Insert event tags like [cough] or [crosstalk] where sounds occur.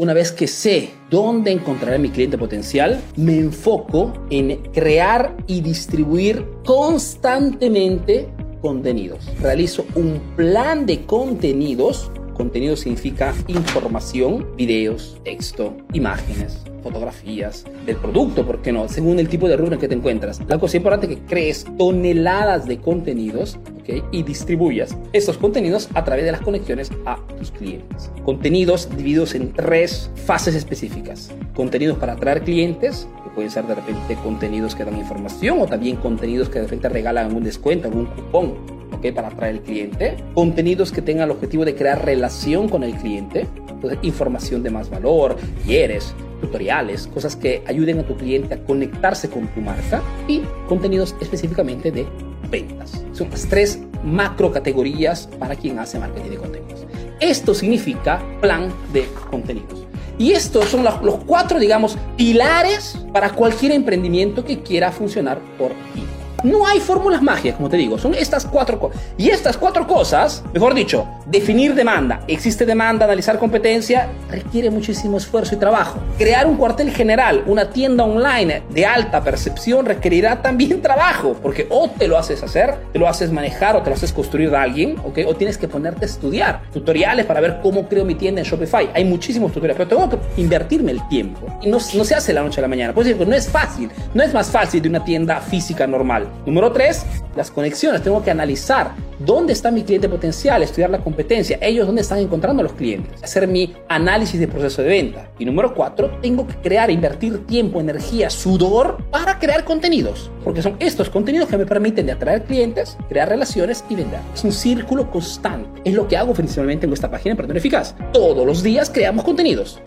Una vez que sé dónde encontrar a mi cliente potencial, me enfoco en crear y distribuir constantemente contenidos. Realizo un plan de contenidos. Contenido significa información, videos, texto, imágenes, fotografías del producto, ¿por qué no? Según el tipo de rubro en que te encuentras. La cosa importante es que crees toneladas de contenidos y distribuyas estos contenidos a través de las conexiones a tus clientes. Contenidos divididos en tres fases específicas. Contenidos para atraer clientes, que pueden ser de repente contenidos que dan información o también contenidos que de repente regalan algún descuento, algún cupón. ¿okay? para atraer al cliente, contenidos que tengan el objetivo de crear relación con el cliente, entonces información de más valor, quieres, tutoriales, cosas que ayuden a tu cliente a conectarse con tu marca y contenidos específicamente de ventas. Son las tres macro categorías para quien hace marketing de contenidos. Esto significa plan de contenidos. Y estos son los cuatro, digamos, pilares para cualquier emprendimiento que quiera funcionar por ti. No hay fórmulas mágicas, como te digo, son estas cuatro cosas. Y estas cuatro cosas, mejor dicho, definir demanda, existe demanda, analizar competencia, requiere muchísimo esfuerzo y trabajo. Crear un cuartel general, una tienda online de alta percepción requerirá también [laughs] trabajo, porque o te lo haces hacer, te lo haces manejar o te lo haces construir de alguien, ¿ok? O tienes que ponerte a estudiar tutoriales para ver cómo creo mi tienda en Shopify. Hay muchísimos tutoriales, pero tengo que invertirme el tiempo. Y no, se hace la noche a la mañana. Pues no es fácil, no es más fácil de una tienda física normal. Número tres, las conexiones. Tengo que analizar dónde está mi cliente potencial, estudiar la competencia, ellos dónde están encontrando a los clientes, hacer mi análisis de proceso de venta. Y número cuatro, tengo que crear, invertir tiempo, energía, sudor para crear contenidos, porque son estos contenidos que me permiten de atraer clientes, crear relaciones y vender. Es un círculo constante. Es lo que hago principalmente en esta página en Perdón Eficaz. Todos los días creamos contenidos.